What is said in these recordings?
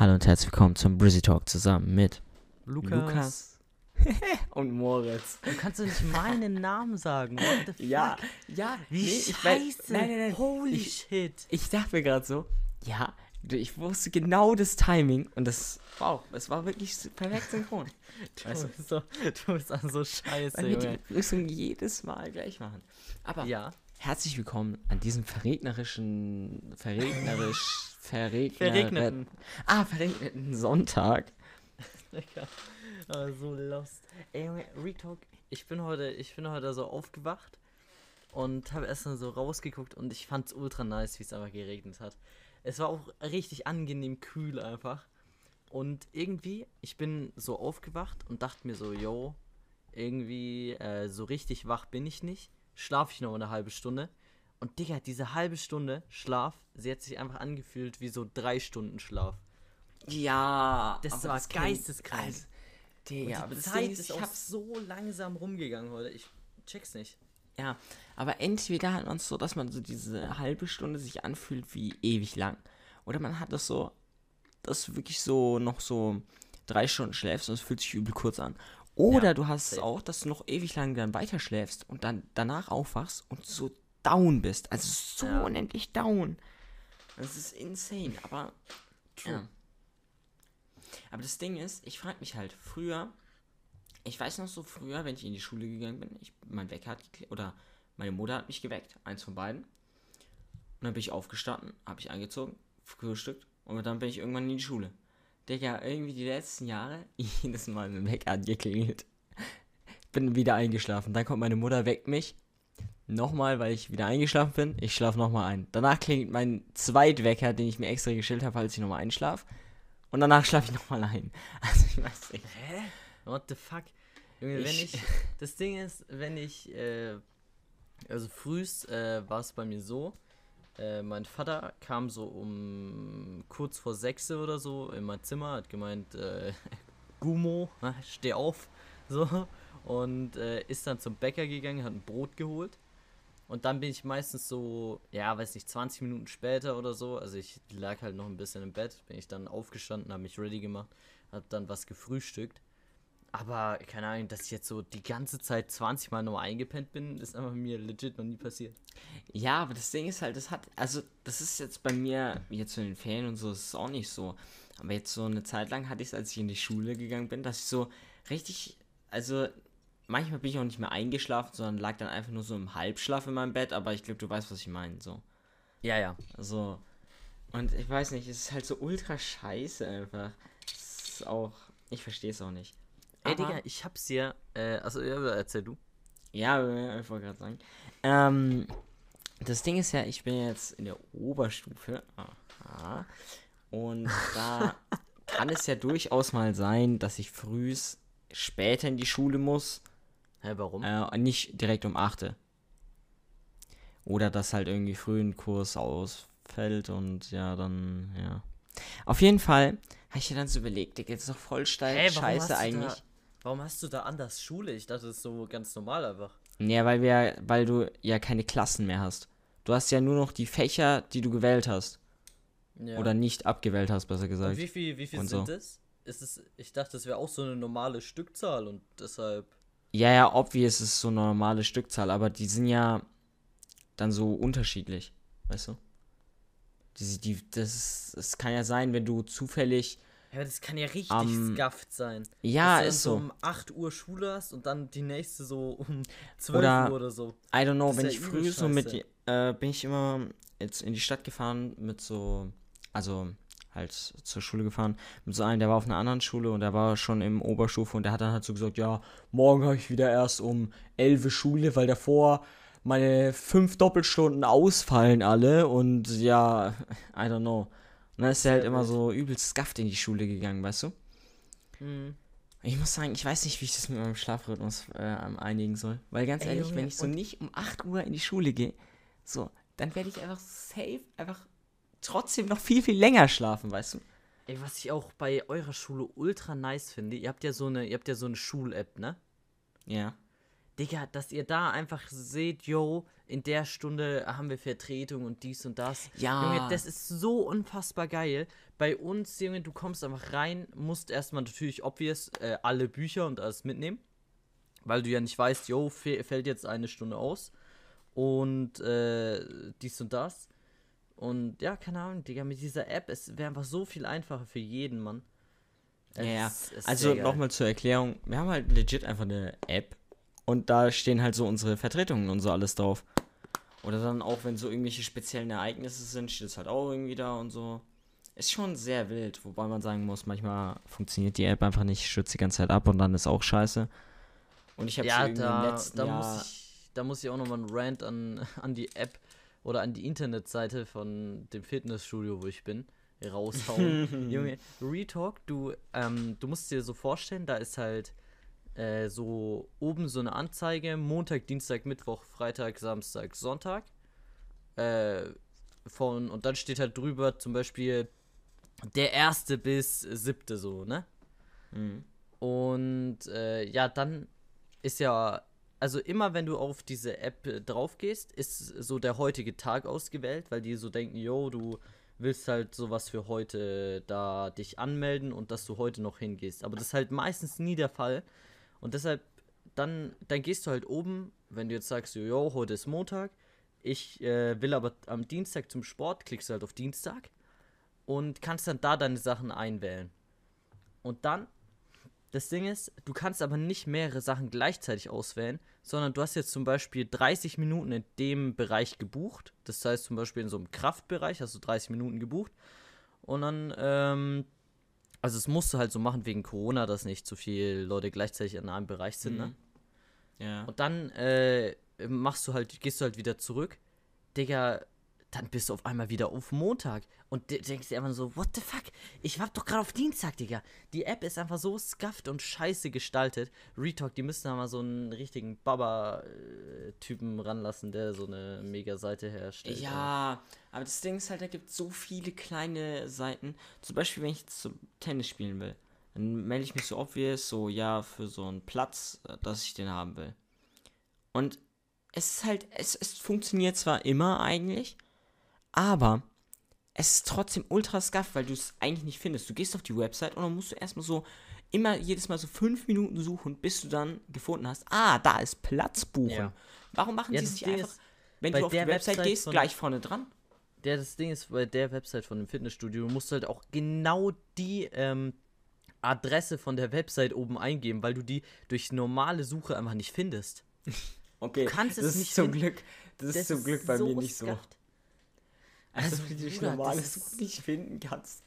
Hallo und herzlich willkommen zum Brizzy Talk zusammen mit Lukas. Lukas und Moritz. Du kannst doch nicht meinen Namen sagen. What the fuck? Ja, ja, Wie nee, ich scheiße. weiß- nein, nein, nein. Holy ich, shit. ich dachte mir gerade so, ja, du, ich wusste genau das Timing und das, wow, es war wirklich perfekt synchron. Weißt du, du? bist so, du bist auch so scheiße, Weil wir die. Begrüßung jedes Mal gleich machen. Aber Ja. Herzlich willkommen an diesem verregnerischen, verregnerisch, verregner, Verregneten. ah, verregneten Sonntag. Ah, so lost. Ey, Junge, Retalk. Ich bin heute, ich bin heute so aufgewacht und habe erst mal so rausgeguckt und ich fand's ultra nice, wie es einfach geregnet hat. Es war auch richtig angenehm kühl einfach. Und irgendwie, ich bin so aufgewacht und dachte mir so, yo, irgendwie äh, so richtig wach bin ich nicht. Schlaf ich noch eine halbe Stunde. Und Digga, diese halbe Stunde Schlaf, sie hat sich einfach angefühlt wie so drei Stunden Schlaf. Ja, Das war geisteskrank. Also, Und Digga, aber die das Zeit ist ist, ich auch so langsam rumgegangen heute. Ich check's nicht. Ja, aber entweder hat man es so, dass man so diese halbe Stunde sich anfühlt wie ewig lang. Oder man hat das so, dass du wirklich so noch so drei Stunden schläfst und es fühlt sich übel kurz an. Oder Ja, du hast es auch, dass du noch ewig lang dann weiter schläfst und dann danach aufwachst und so down bist. Also so Ja. unendlich down. Das ist insane, aber. Ja. Aber das Ding ist, ich frage mich halt, früher, ich weiß noch so früher, wenn ich in die Schule gegangen bin, ich, mein Wecker hat oder meine Mutter hat mich geweckt, eins von beiden. Und dann bin ich aufgestanden, habe ich angezogen, gefrühstückt und dann bin ich irgendwann in die Schule. Digga, irgendwie die letzten Jahre, jedes Mal mein Wecker hat geklingelt. Bin wieder eingeschlafen. Dann kommt meine Mutter, weckt mich. Nochmal, weil ich wieder eingeschlafen bin. Ich schlafe nochmal ein. Danach klingelt mein Zweitwecker, den ich mir extra gestellt habe, falls ich nochmal einschlafe. Und danach schlafe ich nochmal ein. Also ich weiß nicht. Hä? What the fuck? Junge, wenn ich. Das Ding ist, wenn ich. Äh, also frühst äh, war es bei mir so. Äh, mein Vater kam so um kurz vor sechs oder so in mein Zimmer, hat gemeint, äh, Gumo, steh auf. So. Und äh, ist dann zum Bäcker gegangen, hat ein Brot geholt. Und dann bin ich meistens so, ja, weiß nicht, 20 Minuten später oder so. Also ich lag halt noch ein bisschen im Bett, bin ich dann aufgestanden, habe mich ready gemacht, hab dann was gefrühstückt. Aber keine Ahnung, dass ich jetzt so die ganze Zeit 20 Mal nur eingepennt bin, ist einfach mir legit noch nie passiert. Ja, aber das Ding ist halt, das hat, also das ist jetzt bei mir, jetzt in den Ferien und so, ist es auch nicht so. Aber jetzt so eine Zeit lang hatte ich es, als ich in die Schule gegangen bin, dass ich so richtig, also manchmal bin ich auch nicht mehr eingeschlafen, sondern lag dann einfach nur so im Halbschlaf in meinem Bett, aber ich glaube, du weißt, was ich meine, so. Ja, ja. Also, und ich weiß nicht, es ist halt so ultra scheiße einfach. Es ist auch, ich verstehe es auch nicht. Ey, Digga, ich hab's dir, äh, also ja, erzähl du. Ja, äh, ich wollte gerade sagen. Ähm, das Ding ist ja, ich bin jetzt in der Oberstufe. Aha. Und da kann es ja durchaus mal sein, dass ich frühs später in die Schule muss. Hä, warum? Äh, nicht direkt um 8. Oder dass halt irgendwie früh ein Kurs ausfällt und ja, dann, ja. Auf jeden Fall habe ich mir dann so überlegt, Digga, das ist doch voll steil, warum scheiße eigentlich. Warum hast du da anders Schule? Ich dachte, das ist so ganz normal einfach. Ja, weil wir, weil du ja keine Klassen mehr hast. Du hast ja nur noch die Fächer, die du gewählt hast. Ja. Oder nicht abgewählt hast, besser und gesagt. wie viel, wie viel Und sind so. es? Ist es? Ich dachte, das wäre auch so eine normale Stückzahl und deshalb. Ja, ja, obvious ist so eine normale Stückzahl, aber die sind ja dann so unterschiedlich, weißt du? Die, die, das, ist- das kann ja sein, wenn du zufällig. Ja, aber das kann ja richtig Am- scuffed sein. Ja, ist so. um 8 Uhr Schule hast und dann die nächste so um 12 Oder- Uhr oder so. I don't know, Das wenn ich früh so mit, scheiße. äh, bin ich immer jetzt in die Stadt gefahren mit so, also halt zur Schule gefahren, mit so einem, der war auf einer anderen Schule und der war schon im Oberstufe und der hat dann halt so gesagt, ja, morgen habe ich wieder erst um 11 Uhr Schule, weil davor meine fünf Doppelstunden ausfallen alle und ja, I don't know. Und dann ist er halt immer so übelst skafft in die Schule gegangen, weißt du? Mhm. Ich muss sagen, ich weiß nicht, wie ich das mit meinem Schlafrhythmus äh, einigen soll. Weil ganz Ey, ehrlich, Junge, wenn ich so nicht um 8 Uhr in die Schule gehe, so, dann werde ich einfach safe, einfach trotzdem noch viel, viel länger schlafen, weißt du? Ey, was ich auch bei eurer Schule ultra nice finde, ihr habt ja so eine, ihr habt ja so eine Schul-App, ne? Ja. Digga, dass ihr da einfach seht, yo, in der Stunde haben wir Vertretung und dies und das. Ja. Junge, das ist so unfassbar geil. Bei uns, Junge, du kommst einfach rein, musst erstmal natürlich obvious äh, alle Bücher und alles mitnehmen. Weil du ja nicht weißt, yo, fällt jetzt eine Stunde aus. Und äh, dies und das. Und ja, keine Ahnung, Digga, mit dieser App, es wäre einfach so viel einfacher für jeden, Mann. Ja, ja. Es ist Also nochmal zur Erklärung, wir haben halt legit einfach eine App und da stehen halt so unsere Vertretungen und so alles drauf. Oder dann auch, wenn so irgendwelche speziellen Ereignisse sind, steht es halt auch irgendwie da und so. Ist schon sehr wild, wobei man sagen muss, manchmal funktioniert die App einfach nicht, stürzt die ganze Zeit ab und dann ist auch scheiße. Und ich habe Ja, irgendwie im da, letzten da, Jahr... muss ich, da muss ich auch nochmal einen Rant an, an die App oder an die Internetseite von dem Fitnessstudio, wo ich bin, raushauen. Junge, Retalk, du, ähm, du musst dir so vorstellen, da ist halt äh, so oben so eine Anzeige, Montag, Dienstag, Mittwoch, Freitag, Samstag, Sonntag. Äh, von, und dann steht halt drüber zum Beispiel der erste bis siebte so, ne? Mhm. Und äh, ja, dann ist ja, also immer wenn du auf diese App drauf gehst, ist so der heutige Tag ausgewählt, weil die so denken, yo, du willst halt sowas für heute da dich anmelden und dass du heute noch hingehst. Aber das ist halt meistens nie der Fall. Und deshalb, dann, dann gehst du halt oben, wenn du jetzt sagst, yo heute ist Montag, ich äh, will aber am Dienstag zum Sport, klickst du halt auf Dienstag und kannst dann da deine Sachen einwählen. Und dann das Ding ist, du kannst aber nicht mehrere Sachen gleichzeitig auswählen, sondern du hast jetzt zum Beispiel 30 Minuten in dem Bereich gebucht. Das heißt zum Beispiel in so einem Kraftbereich hast du 30 Minuten gebucht. Und dann, ähm, also das musst du halt so machen wegen Corona, dass nicht zu viele Leute gleichzeitig in einem Bereich sind, ne? Mhm. Ja. Und dann äh, machst du halt, gehst du halt wieder zurück. Digga, dann bist du auf einmal wieder auf Montag. Und de- denkst dir einfach so, what the fuck? Ich war doch gerade auf Dienstag, Digga. Die App ist einfach so skafft und scheiße gestaltet. Retalk, die müssen da mal so einen richtigen Baba-Typen ranlassen, der so eine Mega-Seite herstellt. Ja, aber das Ding ist halt, da gibt es so viele kleine Seiten. Zum Beispiel, wenn ich jetzt zum Tennis spielen will, dann melde ich mich so obvious, so ja, für so einen Platz, äh, dass ich den haben will. Und es ist halt, es, es funktioniert zwar immer eigentlich, aber es ist trotzdem ultra scuff, weil du es eigentlich nicht findest. Du gehst auf die Website und dann musst du erstmal so immer jedes Mal so fünf Minuten suchen, bis du dann gefunden hast, ah, da ist Platz buchen. Ja. Warum machen Ja, sie das es nicht Ding einfach, ist, wenn du auf die der Website Website gehst, gleich vorne dran? Der, das Ding ist, bei der Website von dem Fitnessstudio musst du halt auch genau die ähm, Adresse von der Website oben eingeben, weil du die durch normale Suche einfach nicht findest. Okay, kannst es das nicht ist zum finden. Glück, das, ist zum Glück bei mir nicht so. skafft. Also, Also, wenn du Bruder, normales das ist- Suchen nicht finden kannst.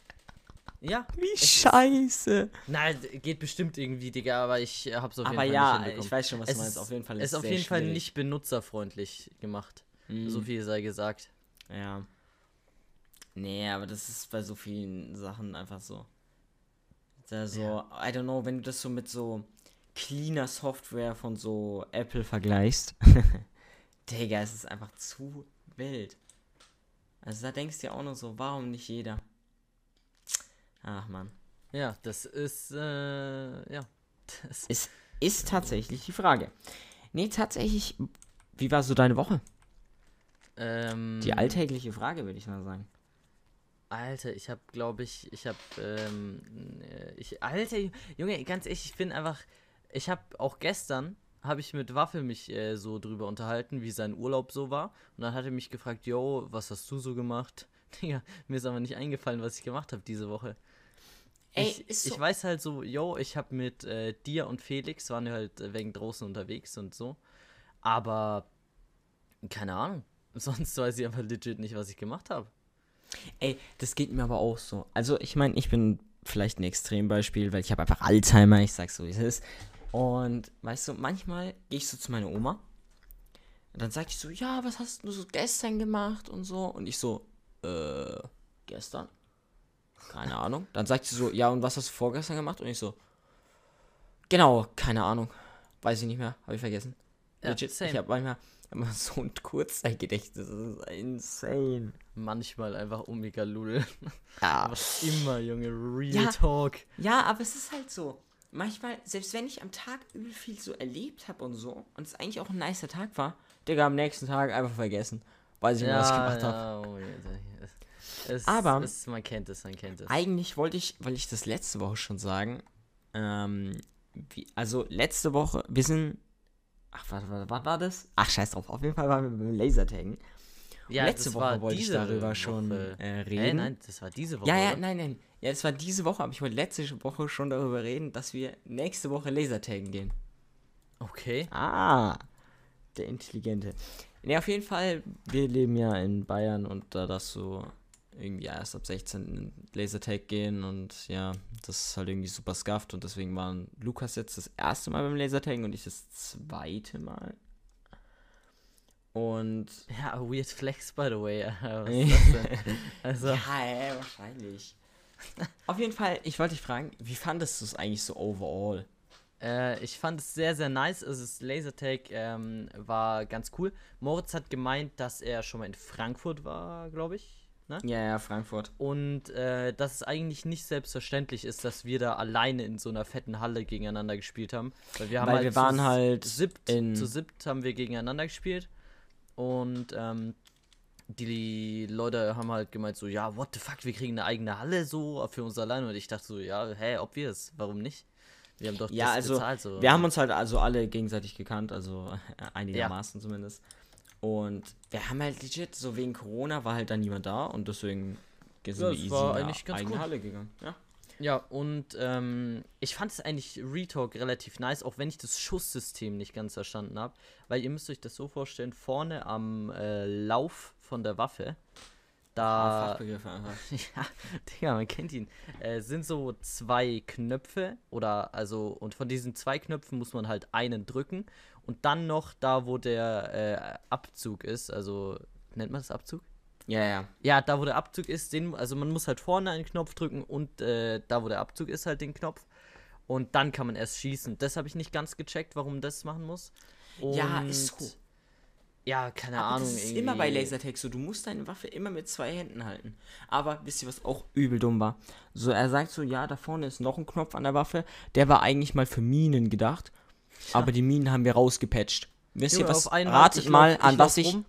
Ja, Wie ist- scheiße. Nein, geht bestimmt irgendwie, Digga, aber ich äh, hab's auf Aber jeden Fall ja, nicht hinbekommen. ich weiß schon, was es du meinst. ist- Auf jeden Fall Es ist auf jeden Fall schwierig. nicht benutzerfreundlich gemacht. Mhm. So viel sei gesagt. Ja. Nee, aber das ist bei so vielen Sachen einfach so. Da so, I don't know, wenn du das so mit so cleaner Software von so Apple vergleichst. Digga, es ist einfach zu wild. Also da denkst du ja auch nur so, warum nicht jeder? Ach man. Ja, das ist, äh, ja. Das, Ist, ist tatsächlich die Frage. Nee, tatsächlich, wie war so deine Woche? ähm, Die alltägliche Frage, würde ich mal sagen. Alter, ich hab, glaube ich, ich hab, ähm, äh, ich, Alter, Junge, ganz ehrlich, ich bin einfach, ich hab auch gestern, habe ich mit Waffel mich äh, so drüber unterhalten, wie sein Urlaub so war. Und dann hat er mich gefragt, yo, was hast du so gemacht? Digga, mir ist aber nicht eingefallen, was ich gemacht habe diese Woche. Ey, ich, ist so- ich weiß halt so, yo, ich habe mit äh, dir und Felix, waren wir halt äh, wegen draußen unterwegs und so. Aber, keine Ahnung. Sonst weiß ich einfach legit nicht, was ich gemacht habe. Ey, das geht mir aber auch so. Also, ich meine, ich bin vielleicht ein Extrembeispiel, weil ich habe einfach Alzheimer, ich sag's so, wie es ist. Und weißt du, manchmal gehe ich so zu meiner Oma und dann sagt die so, ja, was hast du so gestern gemacht und so. Und ich so, äh, gestern? Keine Ahnung. Dann sagt sie so, ja, und was hast du vorgestern gemacht? Und ich so, genau, keine Ahnung. Weiß ich nicht mehr, habe ich vergessen. Ja, Legit, ich same. habe manchmal immer so ein Kurzzeitgedächtnis, das ist insane. Manchmal einfach Omega Lul. Ja. Was immer, Junge. Real Ja. Talk. Ja, aber es ist halt so. Manchmal, selbst wenn ich am Tag übel viel so erlebt habe und so, und es eigentlich auch ein nicer Tag war, Digga, am nächsten Tag einfach vergessen. Weiß ich nicht, was ich gemacht habe. oh, ja, es, Aber- es, man kennt es, man kennt es. Eigentlich wollte ich, wollte ich das letzte Woche schon sagen. Ähm, wie, also letzte Woche, wir sind. Ach, was, was, was war das? Ach, scheiß drauf. Auf jeden Fall waren wir beim Lasertaggen. Ja, letzte das Woche wollte ich darüber schon, Woche. äh, Hä, reden. nein, das war diese Woche. Ja, ja, oder? nein, nein. Ja, es war diese Woche, aber ich wollte letzte Woche schon darüber reden, dass wir nächste Woche Lasertaggen gehen. Okay. Ah, der Intelligente. Ne, auf jeden Fall, wir leben ja in Bayern und da darfst du irgendwie erst ab 16 in Lasertag gehen und ja, das ist halt irgendwie super scuffed und deswegen waren Lukas jetzt das erste Mal beim Lasertag und ich das zweite Mal. Und Ja, weird flex, by the way. Was ist das denn? Also, ja, ja, wahrscheinlich. auf jeden Fall, ich wollte dich fragen, wie fandest du es eigentlich so overall? Äh, ich fand es sehr, sehr nice. Also das Lasertag ähm, war ganz cool. Moritz hat gemeint, dass er schon mal in Frankfurt war, glaube ich. Ne? Ja, ja, Frankfurt. Und äh, dass es eigentlich nicht selbstverständlich ist, dass wir da alleine in so einer fetten Halle gegeneinander gespielt haben. Weil wir, haben Weil halt wir waren halt siebt, in- zu siebt haben wir gegeneinander gespielt. Und ähm, die Leute haben halt gemeint so, ja, what the fuck, wir kriegen eine eigene Halle so für uns alleine. Und ich dachte so, ja, hä, ob wir es, warum nicht? Wir haben doch Ja, also, bezahlt. So. Wir haben uns halt also alle gegenseitig gekannt, also einigermaßen zumindest. Und wir haben halt legit, so wegen Corona war halt dann niemand da und deswegen sind Ja, wir easy war in ganz eigene cool. Halle gegangen. Ja. Ja, und ähm, ich fand es eigentlich Retalk relativ nice, auch wenn ich das Schusssystem nicht ganz verstanden habe. Weil ihr müsst euch das so vorstellen, vorne am äh, Lauf von der Waffe, da, Fachbegriffe einfach. ja, Digga, man kennt ihn, äh, sind so zwei Knöpfe oder also, und von diesen zwei Knöpfen muss man halt einen drücken und dann noch da, wo der äh, Abzug ist, also, nennt man das Abzug? Ja, ja. Ja, da wo der Abzug ist, den, also man muss halt vorne einen Knopf drücken und äh, da wo der Abzug ist, halt den Knopf. Und dann kann man erst schießen. Das habe ich nicht ganz gecheckt, warum das machen muss. Ja, Und- ist so. Ja, keine Aber Ahnung. das ist irgendwie. immer bei Lasertag so, du musst deine Waffe immer mit zwei Händen halten. Aber wisst ihr, was auch übel dumm war? So, er sagt so, ja, da vorne ist noch ein Knopf an der Waffe, der war eigentlich mal für Minen gedacht, aber die Minen haben wir rausgepatcht. Wisst ihr was? Ratet ich mal, an ich was lauf ich... rum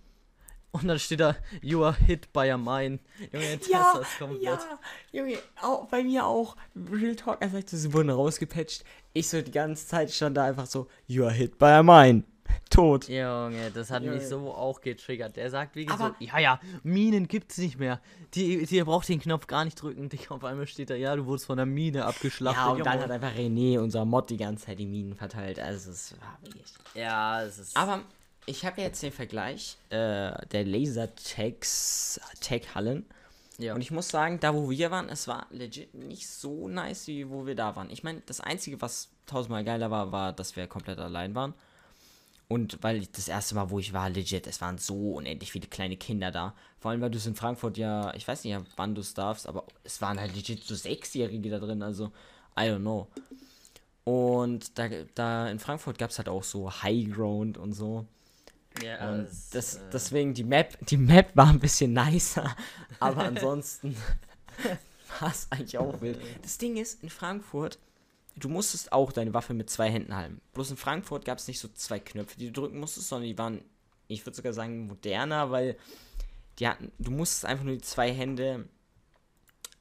Und dann steht da, you are hit by a mine. Junge, jetzt Ja, hast du das komplett. ja, Junge, auch, bei mir auch. Real Talk, er sagt, so, sie wurden rausgepatcht. Ich so die ganze Zeit stand da einfach so, you are hit by a mine. Tot. Junge, das hat Junge. mich so auch getriggert. Der sagt wie Aber- so, ja, ja, Minen gibt's nicht mehr. Die, die ihr braucht den Knopf gar nicht drücken. Digga, auf einmal steht da, ja, du wurdest von der Mine abgeschlachtet. Ja, und dann hat einfach René, unser Mod, die ganze Zeit die Minen verteilt. Also, es war wirklich. Ja, es ist. Aber ich habe jetzt den Vergleich äh, der Lasertags Tag-Hallen. ja. Und ich muss sagen, da wo wir waren, es war legit nicht so nice, wie wo wir da waren. Ich meine, das Einzige, was tausendmal geiler war, war, dass wir komplett allein waren. Und weil ich das erste Mal, wo ich war, legit, es waren so unendlich viele kleine Kinder da. Vor allem, weil du es in Frankfurt ja, ich weiß nicht, wann du es darfst, aber es waren halt legit so Sechsjährige da drin, also I don't know. Und da, da in Frankfurt gab es halt auch so Highground und so. Ja, Und es, das, äh, deswegen die Map, die Map war ein bisschen nicer, aber ansonsten war es eigentlich auch wild. Das Ding ist, in Frankfurt, du musstest auch deine Waffe mit zwei Händen halten. Bloß in Frankfurt gab es nicht so zwei Knöpfe, die du drücken musstest, sondern die waren, ich würde sogar sagen, moderner, weil die hatten, du musstest einfach nur die zwei Hände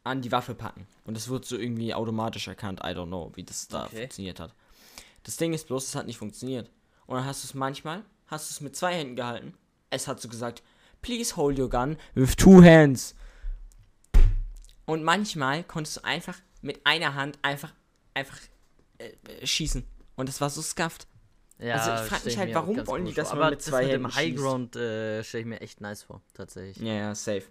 an die Waffe packen. Und das wird so irgendwie automatisch erkannt. I don't know, wie das da Okay. funktioniert hat. Das Ding ist bloß, es hat nicht funktioniert. Und dann hast du es manchmal, hast du es mit zwei Händen gehalten. Es hat so gesagt, please hold your gun with two hands. Und manchmal konntest du einfach mit einer Hand einfach, einfach äh, äh, schießen. Und das war so scuffed. ja, also ich frag mich halt, warum wollen die das mal mit zwei mit Händen schießt? Highground äh, stelle ich mir echt nice vor, tatsächlich. Ja, ja, safe.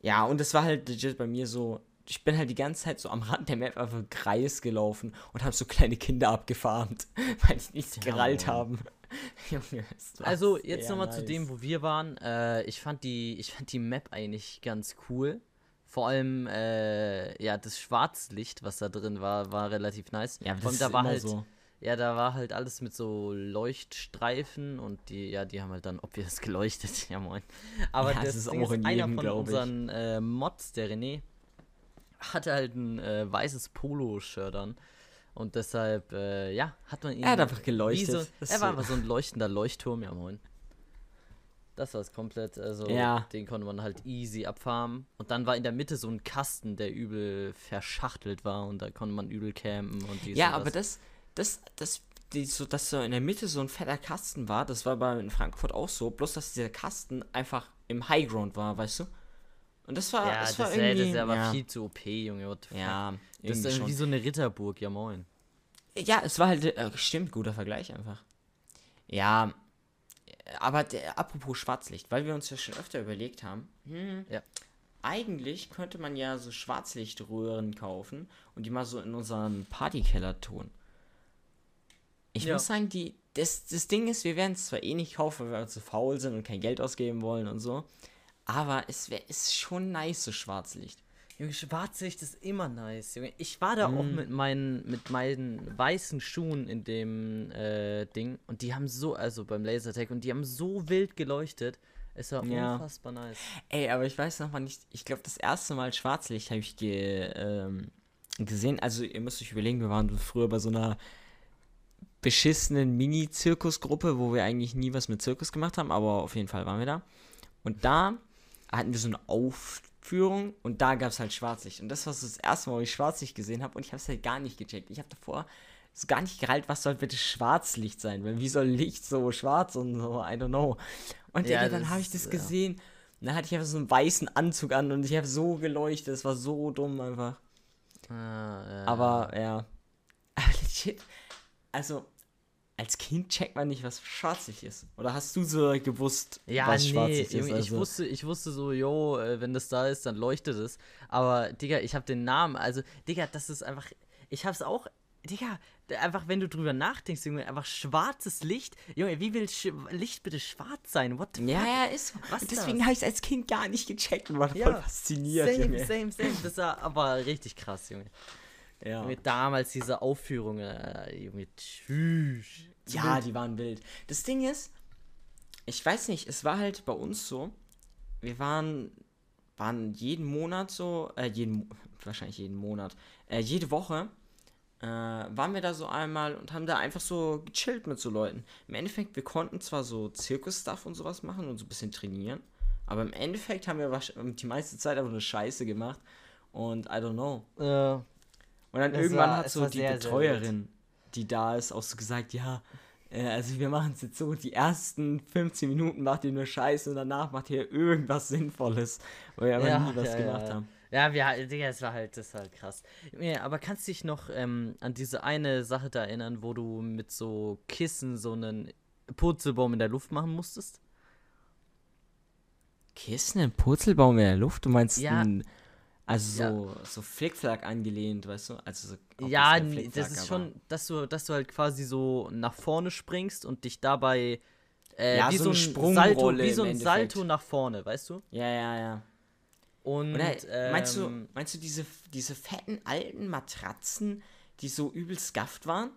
Ja, und das war halt legit bei mir so. Ich bin halt die ganze Zeit so am Rand der Map einfach im Kreis gelaufen und habe so kleine Kinder abgefarmt, weil die nichts Ja, gerallt haben. Junge, Also jetzt nochmal zu nice. dem, wo wir waren. Äh, ich fand die, ich fand die Map eigentlich ganz cool. Vor allem, äh, ja, das Schwarzlicht, was da drin war, war relativ nice. Ja, das allem, ist da war halt, so. ja, da war halt alles mit so Leuchtstreifen und die, ja, die haben halt dann obvious geleuchtet. Ja, moin. Aber Ja, das ist auch in einer jedem, von glaub ich. unseren äh, Mods, der René, hatte halt ein äh, weißes Polo-Shirt an. Und deshalb, äh, ja, hat man ihn. Er hat einfach geleuchtet. So, er war einfach so ein leuchtender Leuchtturm, ja moin. Das war es komplett. Also, Ja. den konnte man halt easy abfarmen. Und dann war in der Mitte so ein Kasten, der übel verschachtelt war. Und da konnte man übel campen und dies Ja, und aber das, das, das, die, so, dass so in der Mitte so ein fetter Kasten war, das war bei in Frankfurt auch so, bloß dass dieser Kasten einfach im Highground war, weißt du? Und das war, Ja, das das, war ja, irgendwie, das ist aber ja, viel zu OP, Junge. What the fuck? ja, das ist wie schon. so eine Ritterburg, ja moin. Ja, es war halt, äh, stimmt, guter Vergleich einfach. Ja, aber der, apropos Schwarzlicht, weil wir uns ja schon öfter überlegt haben, hm, Ja. eigentlich könnte man ja so Schwarzlichtröhren kaufen und die mal so in unseren Partykeller tun. Ich Ja. muss sagen, die, das, das Ding ist, wir werden es zwar eh nicht kaufen, weil wir zu faul sind und kein Geld ausgeben wollen und so, aber es wäre ist schon nice, so Schwarzlicht. Junge, Schwarzlicht ist immer nice, Junge. Ich war da auch Mm. mit meinen, mit meinen weißen Schuhen in dem äh, Ding und die haben so, also beim Lasertag, und die haben so wild geleuchtet. Es war Ja. unfassbar nice. Ey, aber ich weiß noch mal nicht, ich glaube, das erste Mal Schwarzlicht habe ich ge, ähm, gesehen. Also, ihr müsst euch überlegen, wir waren früher bei so einer beschissenen Mini-Zirkusgruppe, wo wir eigentlich nie was mit Zirkus gemacht haben, aber auf jeden Fall waren wir da. Und da hatten wir so eine Aufführung und da gab es halt Schwarzlicht. Und das war so das erste Mal, wo ich Schwarzlicht gesehen habe und ich habe es halt gar nicht gecheckt. Ich habe davor so gar nicht gereilt, was soll bitte Schwarzlicht sein, weil wie soll Licht so schwarz und so, I don't know. Und Ja, Digga, dann habe ich das ja. gesehen. Und dann hatte ich einfach so einen weißen Anzug an und ich habe so geleuchtet. Das war so dumm einfach. Ah, ja. Aber ja. Aber legit. Also, als Kind checkt man nicht, was Schwarzlicht ist. Oder hast du so gewusst, Ja, was nee, Schwarzlicht ist? Junge, ich, Also, wusste, ich wusste so, yo, äh, wenn das da ist, dann leuchtet es. Aber, Digga, ich habe den Namen, also, Digga, das ist einfach, ich hab's auch, Digga, einfach, wenn du drüber nachdenkst, Junge, einfach schwarzes Licht. Junge, wie will Sch Licht bitte schwarz sein? What the ja, fuck? ja, ist so. Was deswegen habe ich es als Kind gar nicht gecheckt und war Ja, voll fasziniert. Same, Junge. same, same. Das war aber richtig krass, Junge. Ja. Junge, damals diese Aufführung, äh, Junge, tschüss. Ja, die waren wild. Das Ding ist, ich weiß nicht, es war halt bei uns so, wir waren, waren jeden Monat so, äh, jeden, wahrscheinlich jeden Monat, äh, jede Woche äh, waren wir da so einmal und haben da einfach so gechillt mit so Leuten. Im Endeffekt, wir konnten zwar so Zirkus-Stuff und sowas machen und so ein bisschen trainieren, aber im Endeffekt haben wir die meiste Zeit einfach nur Scheiße gemacht und I don't know. Äh, Und dann Es irgendwann war- hat so die sehr, sehr Betreuerin, die da ist, auch so gesagt, ja, äh, also wir machen es jetzt so, die ersten 15 Minuten macht ihr nur Scheiße und danach macht ihr irgendwas Sinnvolles, weil wir aber Ja, nie was ja, gemacht ja. haben. Ja, wir, Digga, es war halt, das war halt krass. Ja, aber kannst du dich noch ähm, an diese eine Sache da erinnern, wo du mit so Kissen so einen Purzelbaum in der Luft machen musstest? Kissen, ein Purzelbaum in der Luft? Du meinst, Ja. ein, also so, so Flickflack angelehnt, weißt du? Also so, ja, nee, Flickflack, das ist schon, dass du, dass du halt quasi so nach vorne springst und dich dabei äh, Ja, wie so ein Salto, Sprungrolle wie so ein. Salto nach vorne, weißt du? Ja, ja, ja. Und Oder meinst du, ähm, meinst du diese, diese fetten alten Matratzen, die so übel skafft waren?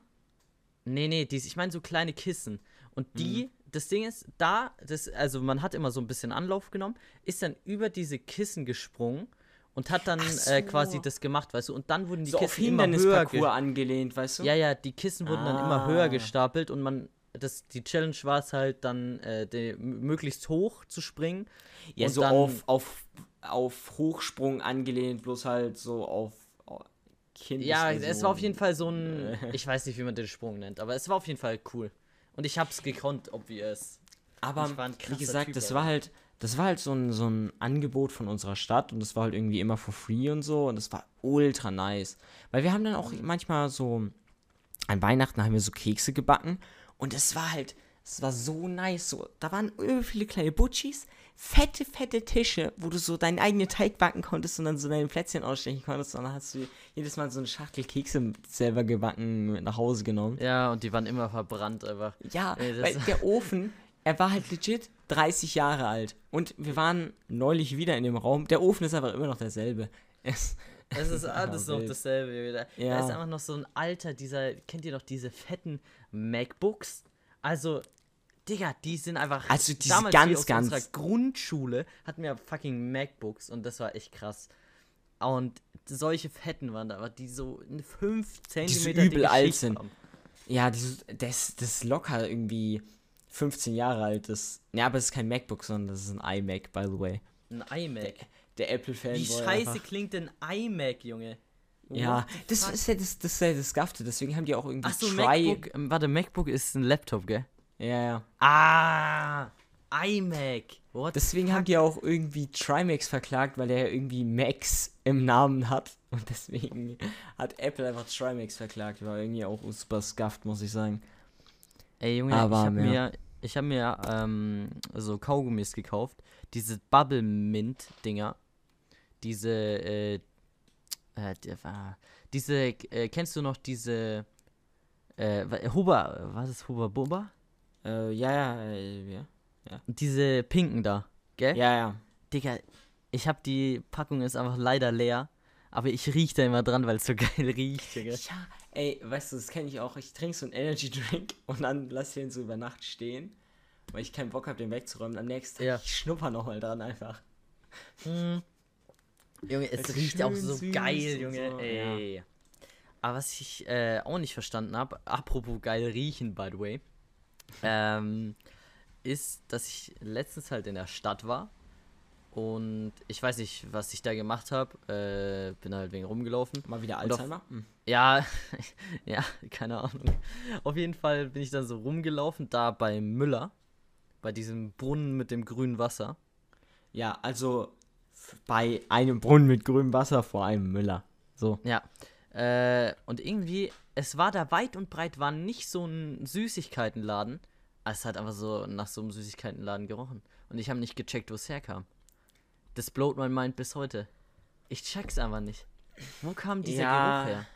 Nee, nee, dies, ich meine so kleine Kissen. Und die, Mhm. das Ding ist, da, das, also man hat immer so ein bisschen Anlauf genommen, ist dann über diese Kissen gesprungen und hat dann Ach äh, quasi so. das gemacht, weißt du? Und dann wurden die so Kissen immer höher. Angelehnt, weißt du? ja, ja, die Kissen wurden dann immer höher Ah. gestapelt und man, das, die Challenge war es halt dann, äh, de, möglichst hoch zu springen. Ja, und so dann- auf, auf, auf Hochsprung angelehnt, bloß halt so auf, auf Ja, es war auf jeden Fall so ein, Äh. ich weiß nicht, wie man den Sprung nennt, aber es war auf jeden Fall cool. Und ich hab's gekonnt, obvious. Aber ich war ein wie gesagt, Typ, das war halt, das war halt so ein, so ein Angebot von unserer Stadt und das war halt irgendwie immer for free und so und das war ultra nice. Weil wir haben dann Mhm. auch manchmal so, an Weihnachten haben wir so Kekse gebacken und es war halt, es war so nice. So, da waren übel viele kleine Butchis, fette, fette Tische, wo du so deinen eigenen Teig backen konntest und dann so deine Plätzchen ausstechen konntest und dann hast du jedes Mal so eine Schachtel Kekse selber gebacken mit nach Hause genommen. Ja, und die waren immer verbrannt einfach. Ja, Ey, weil der Ofen, er war halt legit 30 Jahre alt. Und wir waren neulich wieder in dem Raum. Der Ofen ist einfach immer noch derselbe. Es, Es ist alles noch dasselbe wieder. Ja. Da ist einfach noch so ein alter, dieser, kennt ihr noch diese fetten MacBooks? Also, Digga, die sind einfach. Also diese damals ganz, aus ganz- unserer Grundschule hatten wir fucking MacBooks und das war echt krass. Und solche Fetten waren da, aber die so 5 so cm übel alt sind. Ja, dieses, das, das ist locker irgendwie 15 Jahre alt. Das, ja, aber es ist kein MacBook, sondern das ist ein iMac, by the way. Ein iMac. Der Apple-Fan. Wie scheiße klingt denn iMac, Junge? Ja, das fuck? ist ja das, das, ist ja das Gafte, deswegen haben die auch irgendwie Ach so, Try- MacBook. ähm, Warte, MacBook ist ein Laptop, gell? Ja, ja. Ah, iMac. What? Deswegen haben die auch irgendwie Trimax verklagt, weil er irgendwie Max im Namen hat. Und deswegen hat Apple einfach Trimax verklagt. War irgendwie auch super scuffed, muss ich sagen. Ey, Junge, Aber, ich habe ja. mir, ich hab mir ähm, so Kaugummis gekauft. Diese Bubble Mint Dinger. Diese, äh, äh, ah, diese, äh, kennst du noch diese, äh, Huba, was ist Huba Bubba? Äh, ja, ja, äh, ja. Diese pinken da, gell? Ja, ja. Digga, ich hab die Packung ist einfach leider leer. Aber ich riech da immer dran, weil es so geil riecht, Digga. Ja, ey, weißt du, das kenne ich auch. Ich trinke so einen Energy Drink und dann lasse ich den so über Nacht stehen, weil ich keinen Bock habe, den wegzuräumen. Am nächsten Tag, Ja. ich schnupper nochmal dran einfach. Mm. Junge, es Es riecht auch so geil, Junge. so, Ey. Aber was ich äh, auch nicht verstanden habe, apropos geil riechen, by the way, ähm, ist, dass ich letztens halt in der Stadt war und ich weiß nicht, was ich da gemacht habe. Äh, bin halt wegen rumgelaufen. Mal wieder Und auf- Alzheimer? Hm. Ja, ja, keine Ahnung. Auf jeden Fall bin ich dann so rumgelaufen, da bei Müller, bei diesem Brunnen mit dem grünen Wasser. Ja, also bei einem Brunnen mit grünem Wasser vor einem Müller. So. Ja. Äh, und irgendwie, es war da weit und breit, war nicht so ein Süßigkeitenladen. Es hat einfach so nach so einem Süßigkeitenladen gerochen. Und ich habe nicht gecheckt, wo es herkam. Das blowt mein Mind bis heute. Ich check's einfach nicht. Wo kam dieser Ja. Geruch her?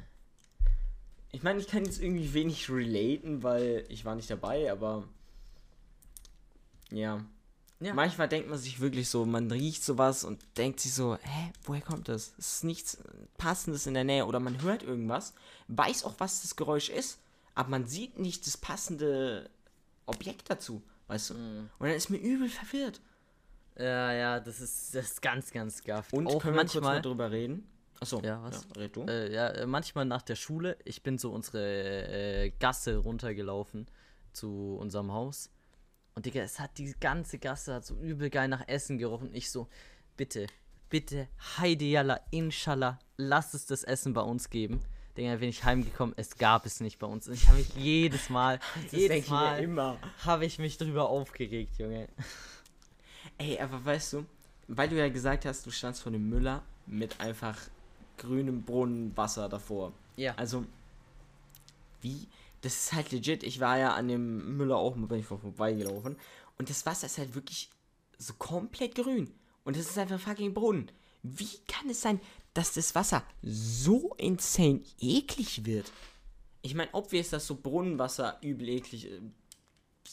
Ich meine, ich kann jetzt irgendwie wenig relaten, weil ich war nicht dabei, aber ja. Ja. Manchmal denkt man sich wirklich so, man riecht sowas und denkt sich so, hä, woher kommt das? Es ist nichts Passendes in der Nähe oder man hört irgendwas, weiß auch, was das Geräusch ist, aber man sieht nicht das passende Objekt dazu, weißt du? Mhm. Und dann ist mir übel verwirrt. Ja, ja, das ist, das ist ganz, ganz gaff. Und auch können wir kurz mal manchmal, drüber reden? Achso, Ja, was? Ja, red du. äh, ja, äh, manchmal nach der Schule, ich bin so unsere äh, Gasse runtergelaufen zu unserem Haus. Und Digga, es hat die ganze Gasse hat so übel geil nach Essen gerochen. Ich so, bitte, bitte, Heide Yalla, Inshallah, lass es das Essen bei uns geben. Digga, bin ich heimgekommen, es gab es nicht bei uns. Und ich habe mich jedes Mal, jedes Mal immer. habe ich mich drüber aufgeregt, Junge. Ey, aber weißt du, weil du ja gesagt hast, du standst vor dem Müller mit einfach grünem Brunnenwasser davor. Ja. Also, wie? Das ist halt legit. Ich war ja an dem Müller auch mal, bin ich vor vorbeigelaufen. Und das Wasser ist halt wirklich so komplett grün. Und das ist einfach fucking Brunnen. Wie kann es sein, dass das Wasser so insane eklig wird? Ich meine, obvious, dass so Brunnenwasser übel eklig äh,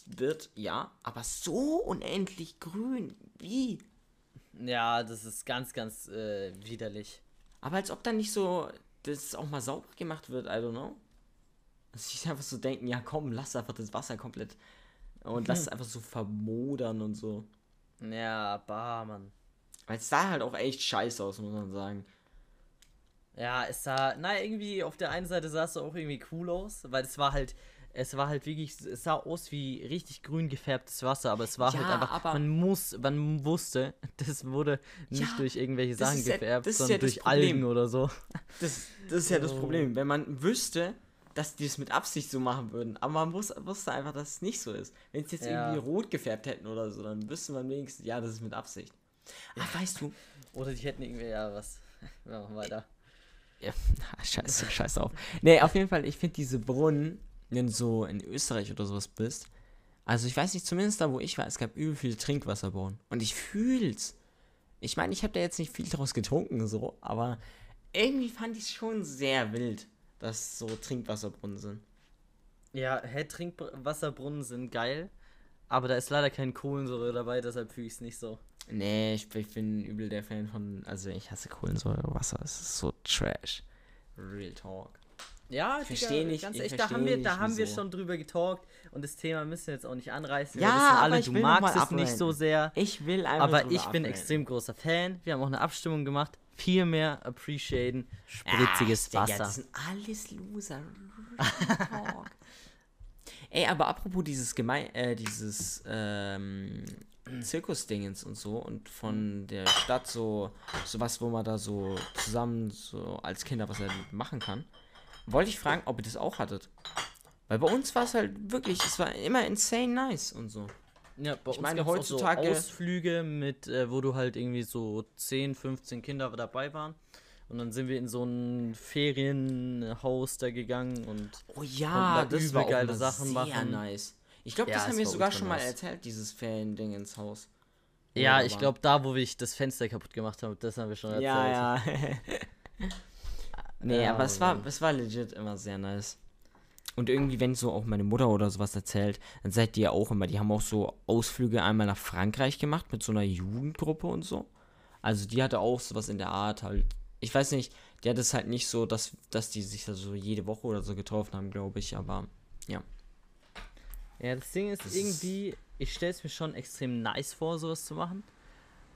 wird, ja. Aber so unendlich grün. Wie? Ja, das ist ganz, ganz äh, widerlich. Aber als ob dann nicht so, das auch mal sauber gemacht wird, I don't know. Dass ich einfach so denken, ja komm, lass einfach das Wasser komplett und lass es einfach so vermodern und so. Ja, bah, Mann. Weil es sah halt auch echt scheiße aus, muss man sagen. Ja, es sah, na, irgendwie auf der einen Seite sah es auch irgendwie cool aus, weil es war halt, es war halt wirklich, es sah aus wie richtig grün gefärbtes Wasser, aber es war halt Ja, einfach, aber- man muss, man wusste, das wurde nicht Ja, durch irgendwelche Sachen ja- gefärbt, sondern ja das durch. Algen oder so. Das, das ist ja das Oh. Problem. Wenn man wüsste, dass die es mit Absicht so machen würden, aber man wus wusste einfach, dass es nicht so ist. Wenn es jetzt irgendwie rot gefärbt hätten oder so, dann wüsste man wenigstens, ja, das ist mit Absicht. Aber weißt du, Oder die hätten irgendwie, ja, was, wir machen weiter. Ja, scheiße, scheiß auf. Nee, auf jeden Fall, ich finde diese Brunnen, wenn du so in Österreich oder sowas bist, also ich weiß nicht, zumindest da, wo ich war, es gab übel viele Trinkwasserbrunnen. Und ich fühl's. Ich meine, ich habe da jetzt nicht viel draus getrunken, so, aber irgendwie fand ich es schon sehr wild, dass so Trinkwasserbrunnen sind. Ja, hä, Trinkwasserbrunnen sind geil, aber da ist leider kein Kohlensäure dabei, deshalb fühle ich es nicht so. Nee, ich, ich bin übel der Fan von, also ich hasse Kohlensäurewasser, es ist so trash. Real Talk. Ja, Ich versteh nicht- Ganz ehrlich, da haben wir, da haben wir schon drüber getalkt und das Thema müssen wir jetzt auch nicht anreißen. Ja, wir wissen alle, aber ich du magst es nicht so sehr. Ich will einfach Aber ich bin extrem großer Fan. Wir haben auch eine Abstimmung gemacht. viel mehr appreciaten. Spritziges Ach, Wasser. Das sind alles Loser. Ey, aber apropos dieses Geme äh, dieses ähm, Zirkusdingens und so und von der Stadt so sowas, wo man da so zusammen so als Kinder was halt machen kann, wollte ich fragen, ob ihr das auch hattet. Weil bei uns war es halt wirklich, es war immer insane nice und so. Ja, bei Ich uns meine, heutzutage- so Ausflüge mit, äh, wo du halt irgendwie so 10, 15 Kinder dabei waren. Und dann sind wir in so ein Ferienhaus da gegangen und Oh ja, das war geile Sachen sehr machen. nice. Ich glaube, Ja, das haben wir sogar schon mal erzählt, dieses Feriending ins Haus. Ja, ich glaube, da, wo ich das Fenster kaputt gemacht habe, das haben wir schon erzählt. Ja, ja. nee, Ja, aber es war, es war legit immer sehr nice. Und irgendwie, wenn so auch meine Mutter oder sowas erzählt, dann seid ihr auch immer, die haben auch so Ausflüge einmal nach Frankreich gemacht mit so einer Jugendgruppe und so. Also die hatte auch sowas in der Art halt. Ich weiß nicht, die hat es halt nicht so, dass, dass die sich da so jede Woche oder so getroffen haben, glaube ich, aber Ja, das Ding ist Das irgendwie, ich stelle es mir schon extrem nice vor, sowas zu machen.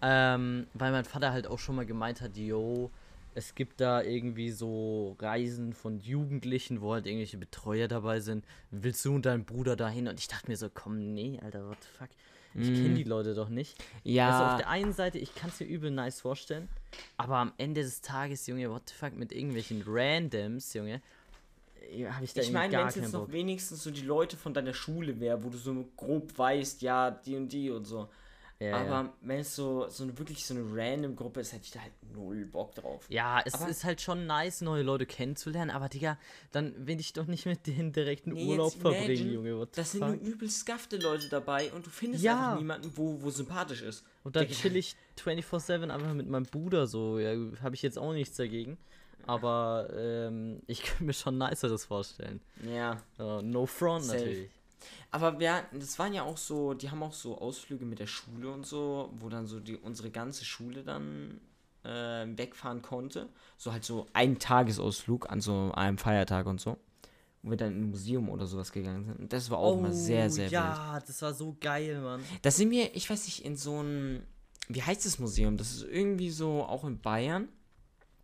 Ähm, weil mein Vater halt auch schon mal gemeint hat, yo, es gibt da irgendwie so Reisen von Jugendlichen, wo halt irgendwelche Betreuer dabei sind. Willst du und dein Bruder dahin? Und ich dachte mir so, komm, nee, Alter, what the fuck. Ich kenne die Leute doch nicht. ja. Also auf der einen Seite, ich kann es mir übel nice vorstellen, aber am Ende des Tages, Junge, what the fuck, mit irgendwelchen Randoms, Junge, habe ich da Ich meine, wenn es jetzt noch wenigstens so die Leute von deiner Schule wäre, wo du so grob weißt, ja, die und die und so. Ja, ja. Aber wenn es so, so eine, wirklich so eine random Gruppe ist, hätte ich da halt null Bock drauf. Ja, es Aber- ist halt schon nice, neue Leute kennenzulernen, aber Digga, dann will ich doch nicht mit denen direkten Nee, Urlaub verbringen, imagine, Junge. What Das sind nur übel skafte Leute dabei und du findest Ja. einfach niemanden, wo, wo sympathisch ist. Und dann Digga. chill ich 24-7 einfach mit meinem Bruder so. Ja, habe ich jetzt auch nichts dagegen. Aber ähm, ich könnte mir schon niceres vorstellen. Ja. Uh, no front Safe. natürlich. Aber wir, hatten- das waren ja auch so, die haben auch so Ausflüge mit der Schule und so, wo dann so die unsere ganze Schule dann äh, wegfahren konnte. So halt so ein Tagesausflug an so einem Feiertag und so. Wo wir dann in ein Museum oder sowas gegangen sind. Und das war auch immer sehr, sehr wild. Oh, ja, das war so geil, Mann. Da sind wir, ich weiß nicht, in so ein, wie heißt das Museum? Das ist irgendwie so auch in Bayern.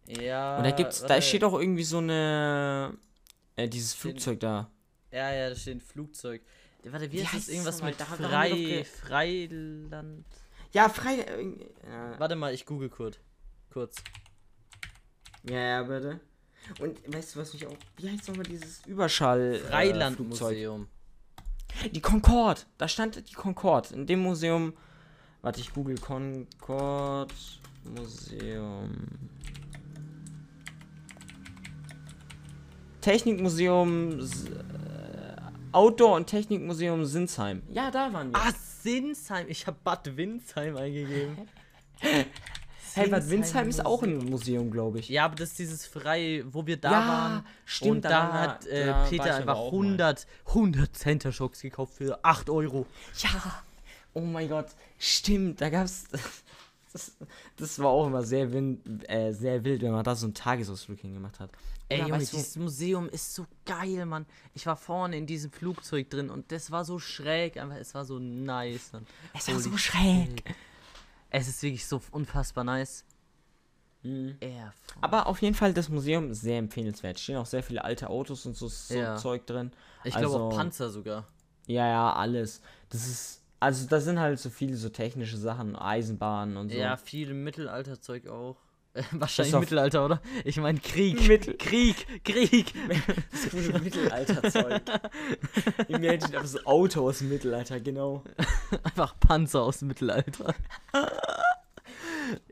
Ja. Und da gibt's, da steht auch irgendwie so eine, äh, dieses Flugzeug da. Ja, ja, da steht ein Flugzeug. Warte, wie, heißt das? Irgendwas mit Da- Frei, Freiland. Ja, frei. Äh, äh, Warte mal, ich google kurz. Kurz. ja, ja, bitte. Und weißt du, was mich auch. Wie heißt nochmal dieses Überschall? äh? Freilandmuseum. Die Concorde. Da stand die Concorde. In dem Museum. Warte, ich google Concorde Museum. Technikmuseum. Outdoor- und Technikmuseum Sinsheim. Ja, da waren wir. Ah, Sinsheim. Ich habe Bad Windsheim eingegeben. hey, Bad Windsheim ist auch ein Museum, glaube ich. Ja, aber das ist dieses frei, wo wir da Ja, waren. stimmt, Und da hat äh, da Peter aber einfach auch mal. 100, 100 Center Shocks gekauft für 8 Euro. Ja. Oh mein Gott. Stimmt, da gab's. Das, das war auch immer sehr, wind, äh, sehr wild, wenn man da so einen Tagesausflug hingemacht hat. Ey, Junge, dieses Museum ist so geil, Mann. Ich war vorne in diesem Flugzeug drin und das war so schräg, einfach, es war so nice. Mann. Es war Holy so schräg. shit. Es ist wirklich so unfassbar nice. Mhm. Aber auf jeden Fall das Museum sehr empfehlenswert. Stehen auch sehr viele alte Autos und so, so Ja. Zeug drin. Ich glaube auch Also- Panzer sogar. Ja, ja, alles. Das ist. Also da sind halt so viele so technische Sachen, Eisenbahnen und so. Ja, viel Mittelalterzeug auch. Wahrscheinlich Mittelalter, oder? Ich meine Krieg. Mittel- Krieg, Krieg. Das gute Mittelalterzeug. Imagine aber so Auto aus dem Mittelalter, genau. Einfach Panzer aus dem Mittelalter.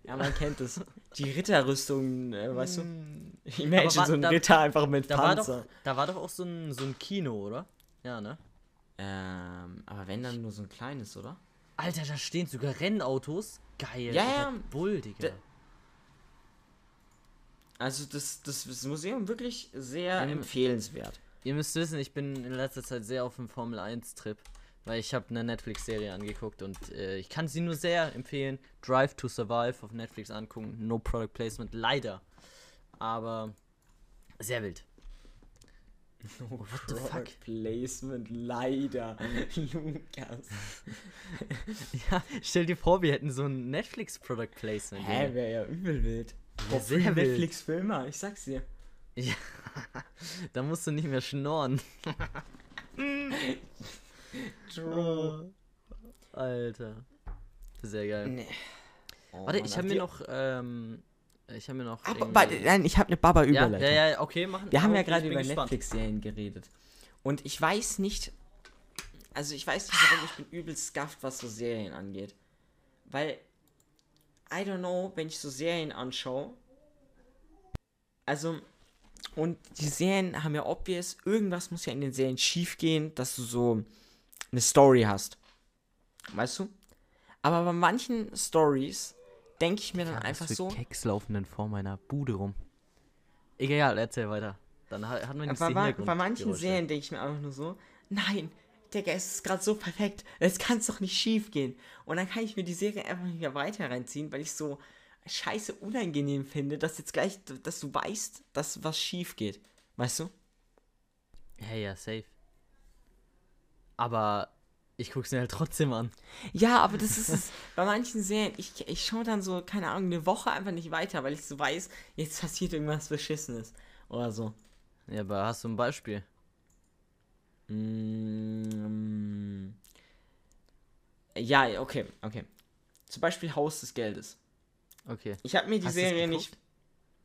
Ja, man kennt es. Die Ritterrüstung, äh, weißt du? Imagine Aber wa- so ein da- Ritter einfach mit Da war, Panzer. doch, da war doch auch so ein, so ein Kino, oder? Ja, ne? Ähm, aber wenn dann nur so ein kleines, oder? Alter, da stehen sogar Rennautos. Geil. Ja, ja. Bull, Digga. Also das, das, das Museum wirklich sehr Ähm, empfehlenswert. Ihr müsst wissen, ich bin in letzter Zeit sehr auf dem Formel 1-Trip. Weil ich habe eine Netflix-Serie angeguckt und äh, ich kann sie nur sehr empfehlen. Drive to Survive auf Netflix angucken. No Product Placement, leider. Aber sehr wild. What the fuck? Placement, leider. Lukas. Ja, stell dir vor, wir hätten so ein Netflix Product Placement. Hä, wäre ja übel wild. Boah, sehr früher wild. Netflix für immer, ich sag's dir. Ja, da musst du nicht mehr schnorren. True. Alter. Sehr geil. Nee. Oh, Warte, Mann, ich habe mir noch, ähm, ich habe mir noch. Aber, irgendwie- nein, ich habe eine baba ja, ja, ja, okay, machen Wir haben ja gerade über. Netflix-Serien geredet. Und ich weiß nicht, also ich weiß nicht warum, ich bin übelst scuffed, was so Serien angeht. Weil, I don't know, wenn ich so Serien anschaue, also, und die Serien haben ja obvious, irgendwas muss ja in den Serien schief gehen, dass du so eine Story hast. Weißt du? Aber bei manchen Stories denke ich mir dann einfach so. Keks laufen denn vor meiner Bude rum. Egal, erzähl weiter. Dann hat, man nicht bei, bei manchen Serien denke ich mir einfach nur so, nein, Digga, es ist gerade so perfekt, es kann doch nicht schief gehen. Und dann kann ich mir die Serie einfach nicht mehr weiter reinziehen, weil ich so scheiße unangenehm finde, dass jetzt gleich, dass du weißt, dass was schief geht. Weißt du? Ja, ja, safe. Aber ich guck's mir halt trotzdem an. Ja, aber das ist bei manchen Serien, ich, ich schaue dann so, keine Ahnung, eine Woche einfach nicht weiter, weil ich so weiß, jetzt passiert irgendwas Beschissenes. Oder so. Ja, aber hast du ein Beispiel? Mm, Ja, okay, okay. Zum Beispiel Haus des Geldes. Okay. Ich habe mir die Hast Serie nicht.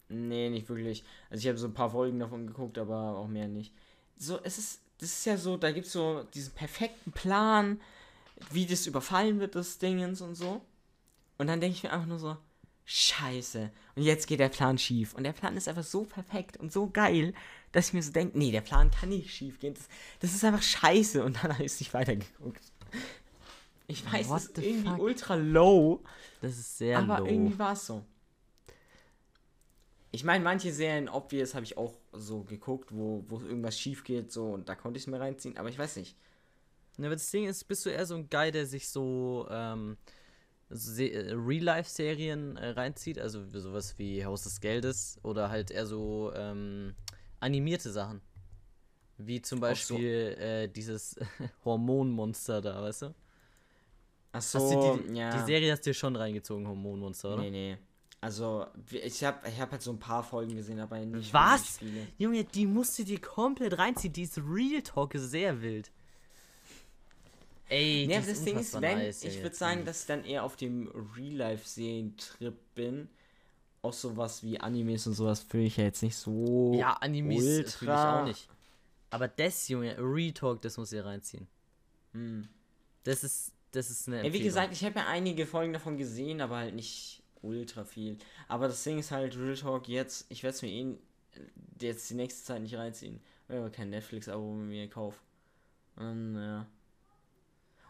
Nee, nicht wirklich. Also ich habe so ein paar Folgen davon geguckt, aber auch mehr nicht. So, es ist. Das ist ja so, da gibt es so diesen perfekten Plan, wie das überfallen wird, das Dingens und so. Und dann denke ich mir einfach nur so, Scheiße. Und jetzt geht der Plan schief. Und der Plan ist einfach so perfekt und so geil, dass ich mir so denke, nee, der Plan kann nicht schief gehen. Das, das ist einfach scheiße. Und dann habe ich es nicht weitergeguckt. Ich weiß, What das ist irgendwie fuck? ultra low. Das ist sehr Aber low. irgendwie war es so. Ich meine, manche Serien, obvious, habe ich auch so geguckt, wo, wo irgendwas schief geht, so, und da konnte ich es mir reinziehen, aber ich weiß nicht. Aber das Ding ist, bist du eher so ein Guy, der sich so ähm, äh, Real-Life-Serien äh, reinzieht, also sowas wie Haus des Geldes oder halt eher so ähm, animierte Sachen. Wie zum Auch so. Beispiel äh, dieses Hormonmonster da, weißt du? Ach so, die, ja. die Serie hast du dir schon reingezogen, Hormonmonster, oder? Nee, nee. Also, ich habe ich hab halt so ein paar Folgen gesehen, aber nicht Was? viele. Junge, die musst du dir komplett reinziehen. Die ist Real Talk, ist sehr wild. Ey, Nee, das Ding ist, wenn, nice, ich würde sagen, dass ich dann eher auf dem Real-Life-Serien-Trip bin. Auch sowas wie Animes und sowas fühle ich ja jetzt nicht so. Ja, Animes fühle ich auch nicht. Aber das, Junge, Real Talk, das muss ihr reinziehen. Hm. Das ist, das ist eine Ja, wie gesagt, ich habe ja einige Folgen davon gesehen, aber halt nicht ultra viel. Aber das Ding ist halt, Real Talk jetzt, ich werde es mir eh jetzt die nächste Zeit nicht reinziehen, weil ich aber kein Netflix-Abo mir kaufe. Und ja.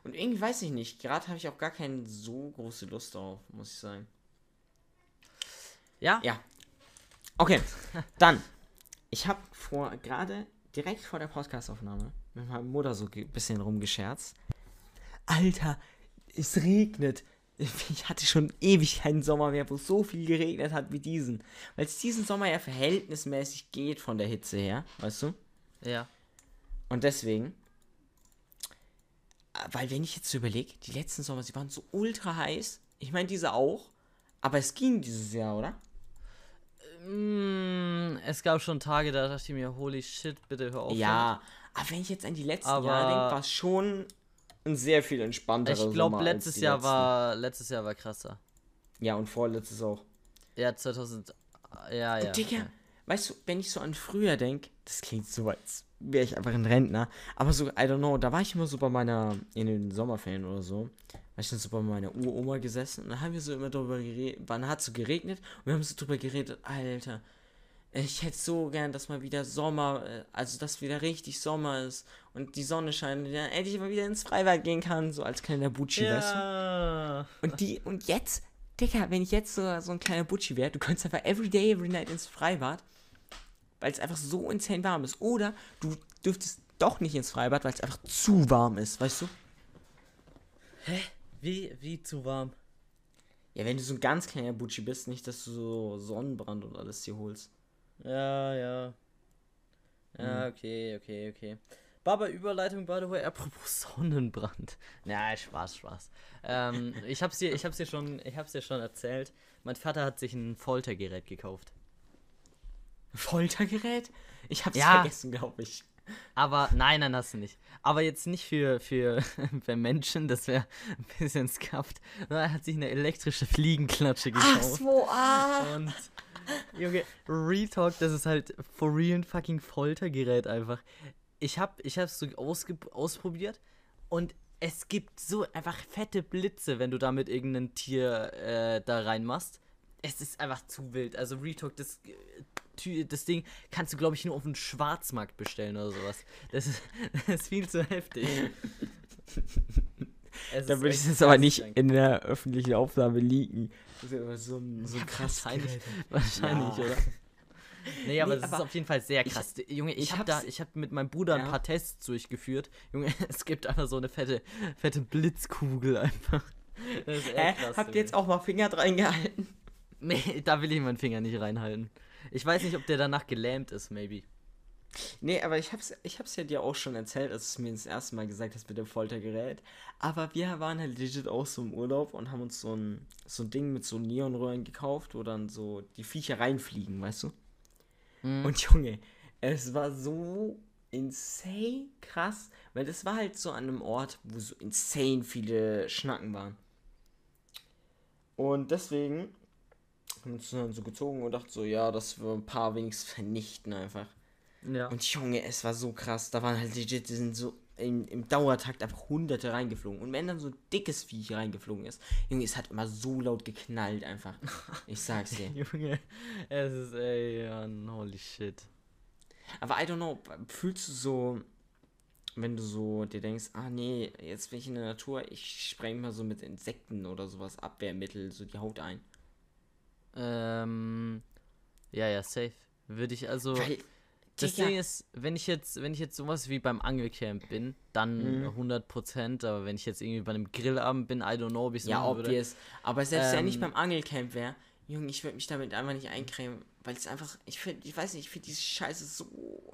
Und irgendwie weiß ich nicht, gerade habe ich auch gar keine so große Lust drauf, muss ich sagen. Ja? Ja. Okay, dann. Ich habe vor, gerade direkt vor der Podcastaufnahme mit meiner Mutter so ein bisschen rumgescherzt. Alter, es regnet. Ich hatte schon ewig keinen Sommer mehr, wo so viel geregnet hat wie diesen. Weil es diesen Sommer ja verhältnismäßig geht von der Hitze her, weißt du? Ja. Und deswegen, äh, weil wenn ich jetzt so überlege, die letzten Sommer, sie waren so ultra heiß. Ich meine, diese auch. Aber es ging dieses Jahr, oder? Mm, es gab schon Tage, da dachte ich mir, holy shit, bitte hör auf. Ja, aber wenn ich jetzt an die letzten Aber- Jahre denke, war es schon ein sehr viel entspannterer. Ich glaube, letztes Jahr letzten. war, letztes Jahr war krasser. Ja, und vorletztes auch. Ja, 2000, ja, ja. Digga, ja. weißt du, wenn ich so an früher denke, das klingt so, als wäre ich einfach ein Rentner, aber so, I don't know, da war ich immer so bei meiner, in den Sommerferien oder so, war ich dann so bei meiner Uroma gesessen und dann haben wir so immer darüber geredet, wann hat so geregnet und wir haben so drüber geredet, Alter, ich hätte so gern, dass mal wieder Sommer, äh, also dass wieder richtig Sommer ist und die Sonne scheint und dann endlich mal wieder ins Freibad gehen kann, so als kleiner Butschi, weißt du? Ja. Und die, und jetzt, Digga, wenn ich jetzt so, so ein kleiner Butschi wäre, du könntest einfach every day, every night ins Freibad, weil es einfach so insane warm ist. Oder du dürftest doch nicht ins Freibad, weil es einfach zu warm ist, weißt du? Wie, wie zu warm. Ja, wenn du so ein ganz kleiner Butschi bist, nicht, dass du so Sonnenbrand und alles dir holst. Ja, ja. Ja, okay, okay, okay. Baba, Überleitung, by the way, apropos Sonnenbrand. Na, Spaß, Spaß. Ähm, ich hab's dir, ich hab's dir schon, ich hab's dir schon erzählt. Mein Vater hat sich ein Foltergerät gekauft. Foltergerät? Ich hab's Ja. vergessen, glaube ich. Aber nein, nein, hast du nicht. Aber jetzt nicht für, für, für Menschen, das wäre ein bisschen skafft. Er hat sich eine elektrische Fliegenklatsche gekauft. so, ah. Und Junge, Retalk, das ist halt for real ein fucking Foltergerät einfach. Ich hab, ich hab's so ausprobiert und es gibt so einfach fette Blitze, wenn du damit irgendein Tier äh, da reinmachst. Es ist einfach zu wild. Also Retalk, das, das Ding kannst du, glaube ich, nur auf dem Schwarzmarkt bestellen oder sowas. Das ist, das ist viel zu heftig. Es Da ist würde ich das aber nicht in der öffentlichen Aufnahme leaken. Das ist ja so ein, so ein krass Wahrscheinlich, wahrscheinlich Ja. oder? Nee, aber Nee, das ist aber auf jeden Fall sehr ich- krass. Junge, ich, ich habe da, ich habe mit meinem Bruder ein Ja. paar Tests durchgeführt. Junge, es gibt einfach so eine fette, fette Blitzkugel einfach. Das ist Hä? krass, Habt ihr jetzt auch mal Finger dran gehalten? Nee, da will ich meinen Finger nicht reinhalten. Ich weiß nicht, ob der danach gelähmt ist, maybe. Nee, aber ich hab's, ich hab's ja dir auch schon erzählt, als du es mir das erste Mal gesagt hast mit dem Foltergerät. Aber wir waren halt legit auch so im Urlaub und haben uns so ein, so ein Ding mit so Neonröhren gekauft, wo dann so die Viecher reinfliegen, weißt du? Mhm. Und Junge, es war so insane krass, weil das war halt so an einem Ort, wo so insane viele Schnacken waren. Und deswegen dann so gezogen und dachten so, ja, dass wir ein paar wenigstens vernichten einfach. Ja. Und Junge, es war so krass. Da waren halt legit, die sind so im, im Dauertakt einfach hunderte reingeflogen. Und wenn dann so ein dickes Viech reingeflogen ist, Junge, es hat immer so laut geknallt einfach. Ich sag's dir. Junge, es ist, ey, ja, holy shit. Aber I don't know, fühlst du so, wenn du so dir denkst, ah nee, jetzt bin ich in der Natur, ich spreng mal so mit Insekten oder sowas, Abwehrmittel, so die Haut ein. Ähm, ja, ja, safe. Würde ich also. Weil, Das Ding ist, wenn ich jetzt, wenn ich jetzt sowas wie beim Angelcamp bin, dann Mhm. 100%, aber wenn ich jetzt irgendwie bei einem Grillabend bin, I don't know, ob ich ja, machen würde. obvious. Aber selbst wenn ich Ähm, beim Angelcamp wäre, Junge, ich würde mich damit einfach nicht eincremen, weil es einfach, ich finde, ich weiß nicht, ich finde diese Scheiße so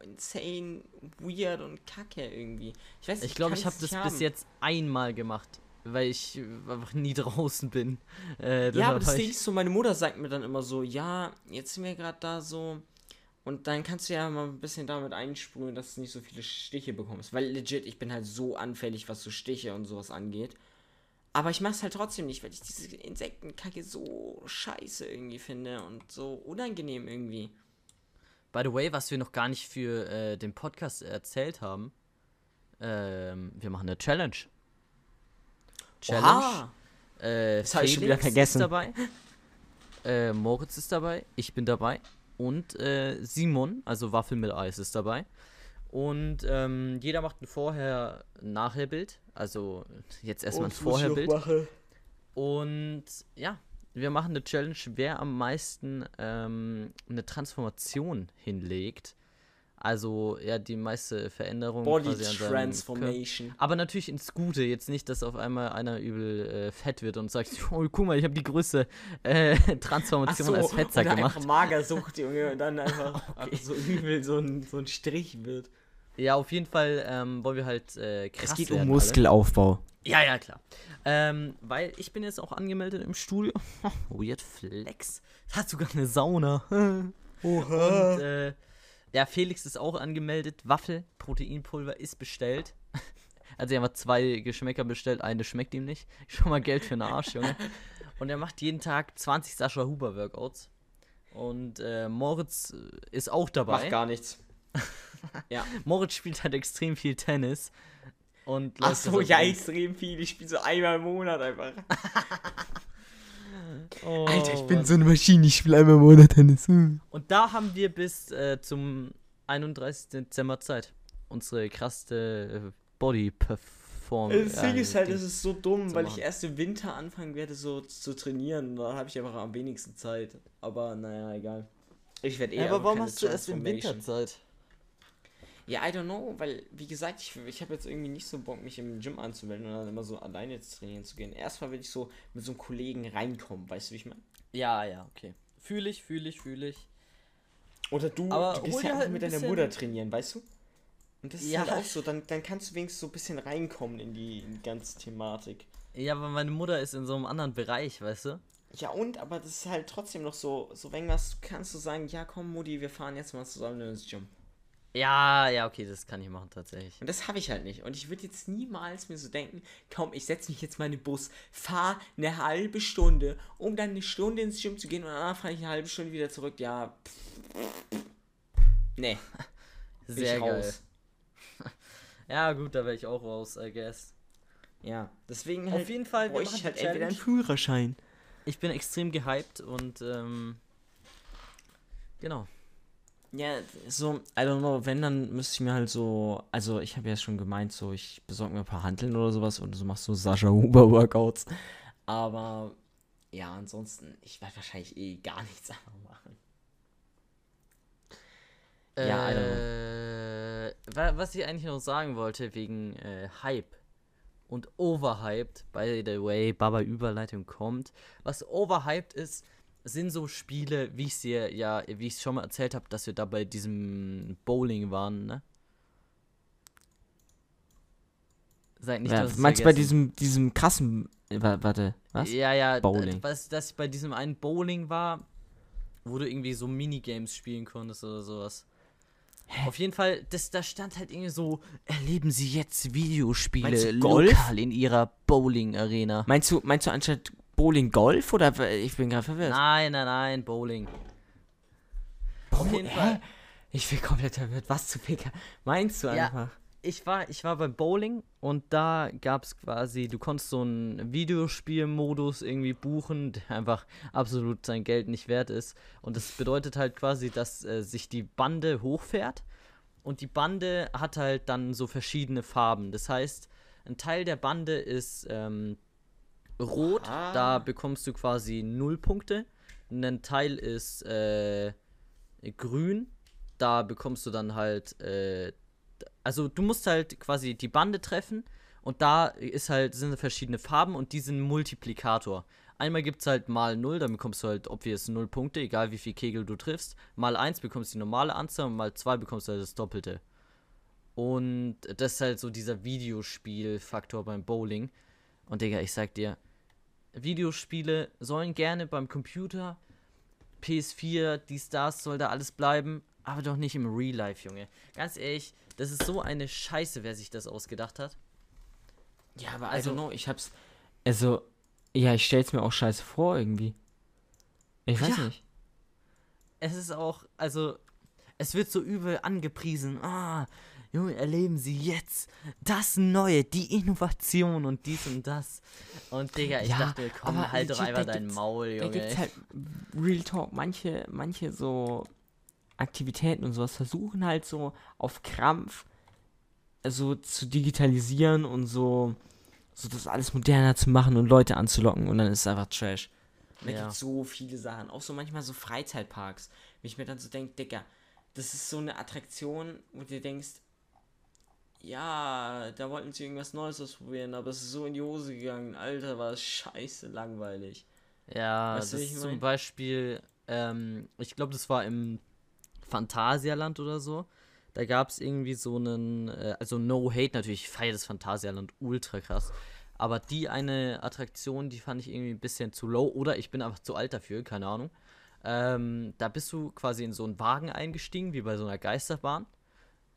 insane, weird und kacke irgendwie. Ich weiß nicht, Ich glaube, kann ich habe es das nicht bis haben. jetzt einmal gemacht, weil ich einfach nie draußen bin. Äh, Ja, aber das war Ding ich, ist so, meine Mutter sagt mir dann immer so, ja, jetzt sind wir gerade da so. Und dann kannst du ja mal ein bisschen damit einsprühen, dass du nicht so viele Stiche bekommst. Weil legit, ich bin halt so anfällig, was so Stiche und sowas angeht. Aber ich mach's halt trotzdem nicht, weil ich diese Insektenkacke so scheiße irgendwie finde und so unangenehm irgendwie. By the way, was wir noch gar nicht für äh, den Podcast erzählt haben, ähm, wir machen eine Challenge. Challenge. Äh, Das hab ich schon wieder vergessen. Ist dabei. Äh, Moritz ist dabei. Ich bin dabei. Und äh, Simon, also Waffel mit Eis, ist dabei. Und ähm, jeder macht ein Vorher-Nachher-Bild. Also jetzt erstmal ein Vorher-Bild. Und ja, wir machen eine Challenge, wer am meisten ähm, eine Transformation hinlegt. Also ja, die meiste Veränderung. Body quasi an seinem Körper. Transformation. Aber natürlich ins Gute, jetzt nicht, dass auf einmal einer übel äh, fett wird und sagt, oh, guck mal, ich habe die größte äh, Transformation als Fettsack oder gemacht. einfach Magersucht, Junge, und dann einfach, einfach so übel so ein, so ein Strich wird. Ja, auf jeden Fall ähm, wollen wir halt äh, krass es geht werden um alle. Muskelaufbau. Ja, ja, klar. Ähm, weil ich bin jetzt auch angemeldet im Studio. Weird Flex. Hat sogar eine Sauna. Oha. Und äh, ja, Felix ist auch angemeldet. Waffel, Proteinpulver ist bestellt. Also er hat zwei Geschmäcker bestellt, eine schmeckt ihm nicht. Schon mal Geld für den Arsch, Junge. Und er macht jeden Tag 20 Sascha Huber Workouts. Und äh, Moritz äh, ist auch dabei. Macht gar nichts. ja. Moritz spielt halt extrem viel Tennis. Und Ach so, ja, extrem viel. Ich spiele so einmal im Monat einfach. Oh, Alter, ich bin Mann. so eine Maschine. Ich spiele einmal im Monat Tennis. Hm. Und da haben wir bis äh, zum 31. Dezember Zeit. Unsere krasse äh, Body-Perform. Das Ding äh, ist halt, es ist so dumm, weil machen. ich erst im Winter anfangen werde, so zu trainieren. Da habe ich einfach am wenigsten Zeit. Aber naja, egal. Ich werde eh Ja, aber warum keine hast du erst im. Winter Zeit? Ja, I don't know, weil, wie gesagt, ich, ich habe jetzt irgendwie nicht so Bock, mich im Gym anzumelden und dann immer so alleine jetzt trainieren zu gehen. Erstmal will ich so mit so einem Kollegen reinkommen, weißt du, wie ich meine? Ja, ja, okay. Fühle ich, fühle ich, fühle ich. Oder du, Aber du gehst ja halt mit deiner Mutter trainieren, weißt du? Und das ist Ja. halt auch so, dann, dann kannst du wenigstens so ein bisschen reinkommen in die, in die ganze Thematik. Ja, aber meine Mutter ist in so einem anderen Bereich, weißt du? Ja, und, aber das ist halt trotzdem noch so, so wenn was, kannst du sagen, ja komm, Mutti, wir fahren jetzt mal zusammen ins Gym. Ja, ja, okay, das kann ich machen tatsächlich. Und das habe ich halt nicht. Und ich würde jetzt niemals mir so denken, komm, ich setze mich jetzt mal in den Bus, fahre eine halbe Stunde, um dann eine Stunde ins Gym zu gehen und danach fahre ich eine halbe Stunde wieder zurück. Ja. Nee. Sehr geil. ja, gut, da wäre ich auch raus, I guess. Ja, deswegen halt Auf jeden Fall, wir ich halt entweder einen Führerschein. Ich bin extrem gehypt und ähm, genau. Ja, so, I don't know, wenn, dann müsste ich mir halt so, also ich habe ja schon gemeint, so, ich besorge mir ein paar Hanteln oder sowas und so machst du Sascha Huber Workouts. Aber ja, ansonsten, ich werde wahrscheinlich eh gar nichts anderes machen. Ja, äh, was ich eigentlich noch sagen wollte wegen äh, Hype und overhyped, by the way, Baba Überleitung kommt. Was overhyped ist, sind so Spiele, wie ich es dir ja, wie ich es schon mal erzählt habe, dass wir da bei diesem Bowling waren, ne? Sag nicht, ja, meinst du bei diesem, diesem krassen, warte, was? Ja, ja, Bowling. Was, dass ich bei diesem einen Bowling war, wo du irgendwie so Minigames spielen konntest oder sowas. Hä? Auf jeden Fall, das, da stand halt irgendwie so, erleben Sie jetzt Videospiele lokal in Ihrer Bowling-Arena. Meinst du, meinst du anstatt Bowling Golf oder ich bin gerade verwirrt? Nein, nein, nein, Bowling. Auf jeden Fall. Ich bin komplett verwirrt. Was zu Picker? Meinst du ja, einfach? Ich war, ich war beim Bowling und da gab es quasi, du konntest so einen Videospielmodus irgendwie buchen, der einfach absolut sein Geld nicht wert ist. Und das bedeutet halt quasi, dass äh, sich die Bande hochfährt und die Bande hat halt dann so verschiedene Farben. Das heißt, ein Teil der Bande ist ähm, rot, Oha. da bekommst du quasi null Punkte. Ein Teil ist äh, grün, da bekommst du dann halt, äh, also du musst halt quasi die Bande treffen und da ist halt, sind verschiedene Farben und die sind Multiplikator. Einmal gibt es halt mal 0, dann bekommst du halt obvious 0 Punkte, egal wie viel Kegel du triffst. Mal 1 bekommst du die normale Anzahl und mal 2 bekommst du halt das Doppelte. Und das ist halt so dieser Videospielfaktor beim Bowling. Und Digga, ich sag dir, Videospiele sollen gerne beim Computer, PS4, dies, das, soll da alles bleiben, aber doch nicht im Real Life, Junge. Ganz ehrlich, das ist so eine Scheiße, wer sich das ausgedacht hat. Ja, aber also, know, ich hab's. Also, ja, ich stell's mir auch scheiße vor irgendwie. Ich weiß ja. nicht. Es ist auch, also, es wird so übel angepriesen. Ah, Junge, erleben Sie jetzt das Neue, die Innovation und dies und das. Und Digga, ich ja, dachte, komm, halt doch einfach dein Maul, Junge. Da gibt's halt Real Talk, manche, manche so Aktivitäten und sowas versuchen halt so auf Krampf so zu digitalisieren und so, so das alles moderner zu machen und Leute anzulocken und dann ist es einfach Trash. Da ja. gibt so viele Sachen, auch so manchmal so Freizeitparks, wie ich mir dann so denke, Digga, das ist so eine Attraktion, wo du denkst, ja, da wollten sie irgendwas Neues ausprobieren, aber es ist so in die Hose gegangen. Alter, war es scheiße langweilig. Ja, weißt das ist zum Beispiel, ähm, ich glaube, das war im Phantasialand oder so. Da gab es irgendwie so einen, äh, also No Hate natürlich, ich feiere das Phantasialand ultra krass. Aber die eine Attraktion, die fand ich irgendwie ein bisschen zu low oder ich bin einfach zu alt dafür, keine Ahnung. Ähm, da bist du quasi in so einen Wagen eingestiegen, wie bei so einer Geisterbahn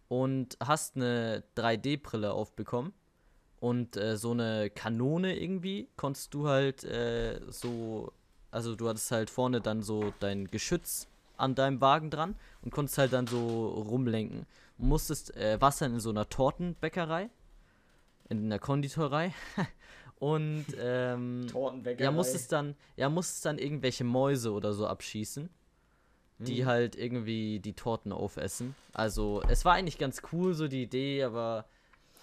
und hast eine 3D-Brille aufbekommen. Und äh, so eine Kanone irgendwie konntest du halt äh, so, also du hattest halt vorne dann so dein Geschütz an deinem Wagen dran und konntest halt dann so rumlenken. Und musstest, äh, warst dann in so einer Tortenbäckerei, in einer Konditorei. und ähm, ja, musstest dann, ja, musstest dann irgendwelche Mäuse oder so abschießen die mhm. halt irgendwie die Torten aufessen. Also, es war eigentlich ganz cool, so die Idee, aber.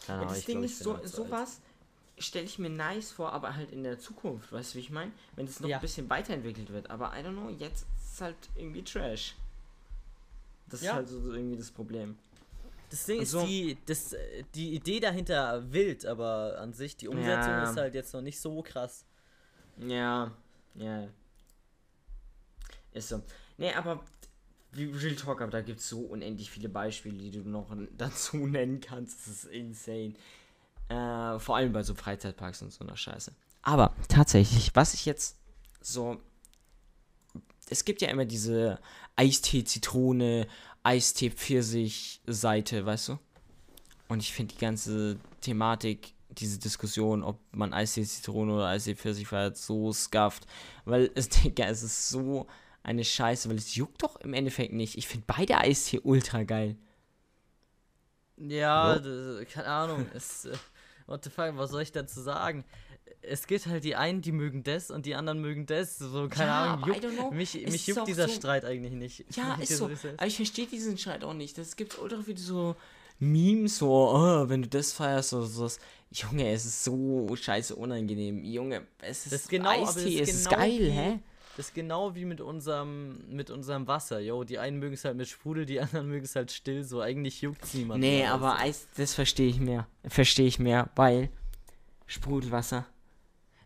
Ja, das Ding ist, so, sowas stelle ich mir nice vor, aber halt in der Zukunft, weißt du, wie ich meine? Wenn es noch ja. ein bisschen weiterentwickelt wird. Aber I don't know, jetzt ist es halt irgendwie Trash. Das ja. ist halt so, so irgendwie das Problem. Das Ding also, ist, die, das, die Idee dahinter wild, aber an sich, die Umsetzung ja. ist halt jetzt noch nicht so krass. Ja, ja. Ist so. Nee, aber Real Talk, aber da gibt es so unendlich viele Beispiele, die du noch dazu nennen kannst. Das ist insane. Äh, vor allem bei so Freizeitparks und so einer Scheiße. Aber tatsächlich, was ich jetzt so, es gibt ja immer diese Eistee-Zitrone, Eistee-Pfirsich-Seite, weißt du? Und ich finde die ganze Thematik, diese Diskussion, ob man Eistee-Zitrone oder Eistee-Pfirsich feiert, so scuffed. Weil es, es ist so eine Scheiße, weil es juckt doch im Endeffekt nicht. Ich finde beide Eistee ultra geil. Ja, das, keine Ahnung. Es, äh, what the fuck, was soll ich dazu sagen? Es gibt halt die einen, die mögen das und die anderen mögen das. So, keine Ja, Ahnung. Juckt, mich mich ist juckt dieser so- Streit eigentlich nicht. Ja, Ich ist so. Aber ich verstehe diesen Streit auch nicht. Es gibt ultra viele so Memes, so, oh, wenn du das feierst oder sowas. Junge, es ist so scheiße unangenehm. Junge, es ist Das ist genau, aber das Eistee, ist es ist genau geil, wie- hä? Das ist genau wie mit unserem, mit unserem Wasser. Yo, die einen mögen es halt mit Sprudel, die anderen mögen es halt still. So, eigentlich juckt es niemand. Nee, mehr, aber Eis, das verstehe ich mehr. Verstehe ich mehr, weil Sprudelwasser.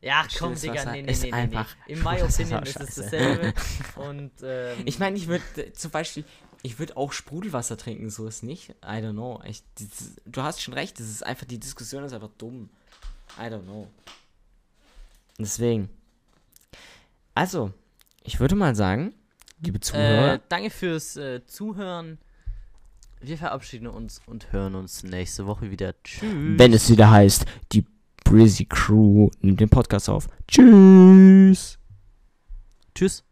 Ja, komm, Digga, Wasser nee, nee, ist nee, nee, einfach- nee. In my opinion ist es dasselbe. Und, ähm, Ich meine, ich würde zum Beispiel, ich würde auch Sprudelwasser trinken, so ist nicht. I don't know. Ich, das, du hast schon recht, das ist einfach, die Diskussion ist einfach dumm. I don't know. Deswegen. Also, ich würde mal sagen, liebe Zuhörer, Äh, danke fürs äh, Zuhören. Wir verabschieden uns und hören uns nächste Woche wieder. Tschüss. wenn es wieder heißt, die Brizzy Crew nimmt den Podcast auf. Tschüss. Tschüss.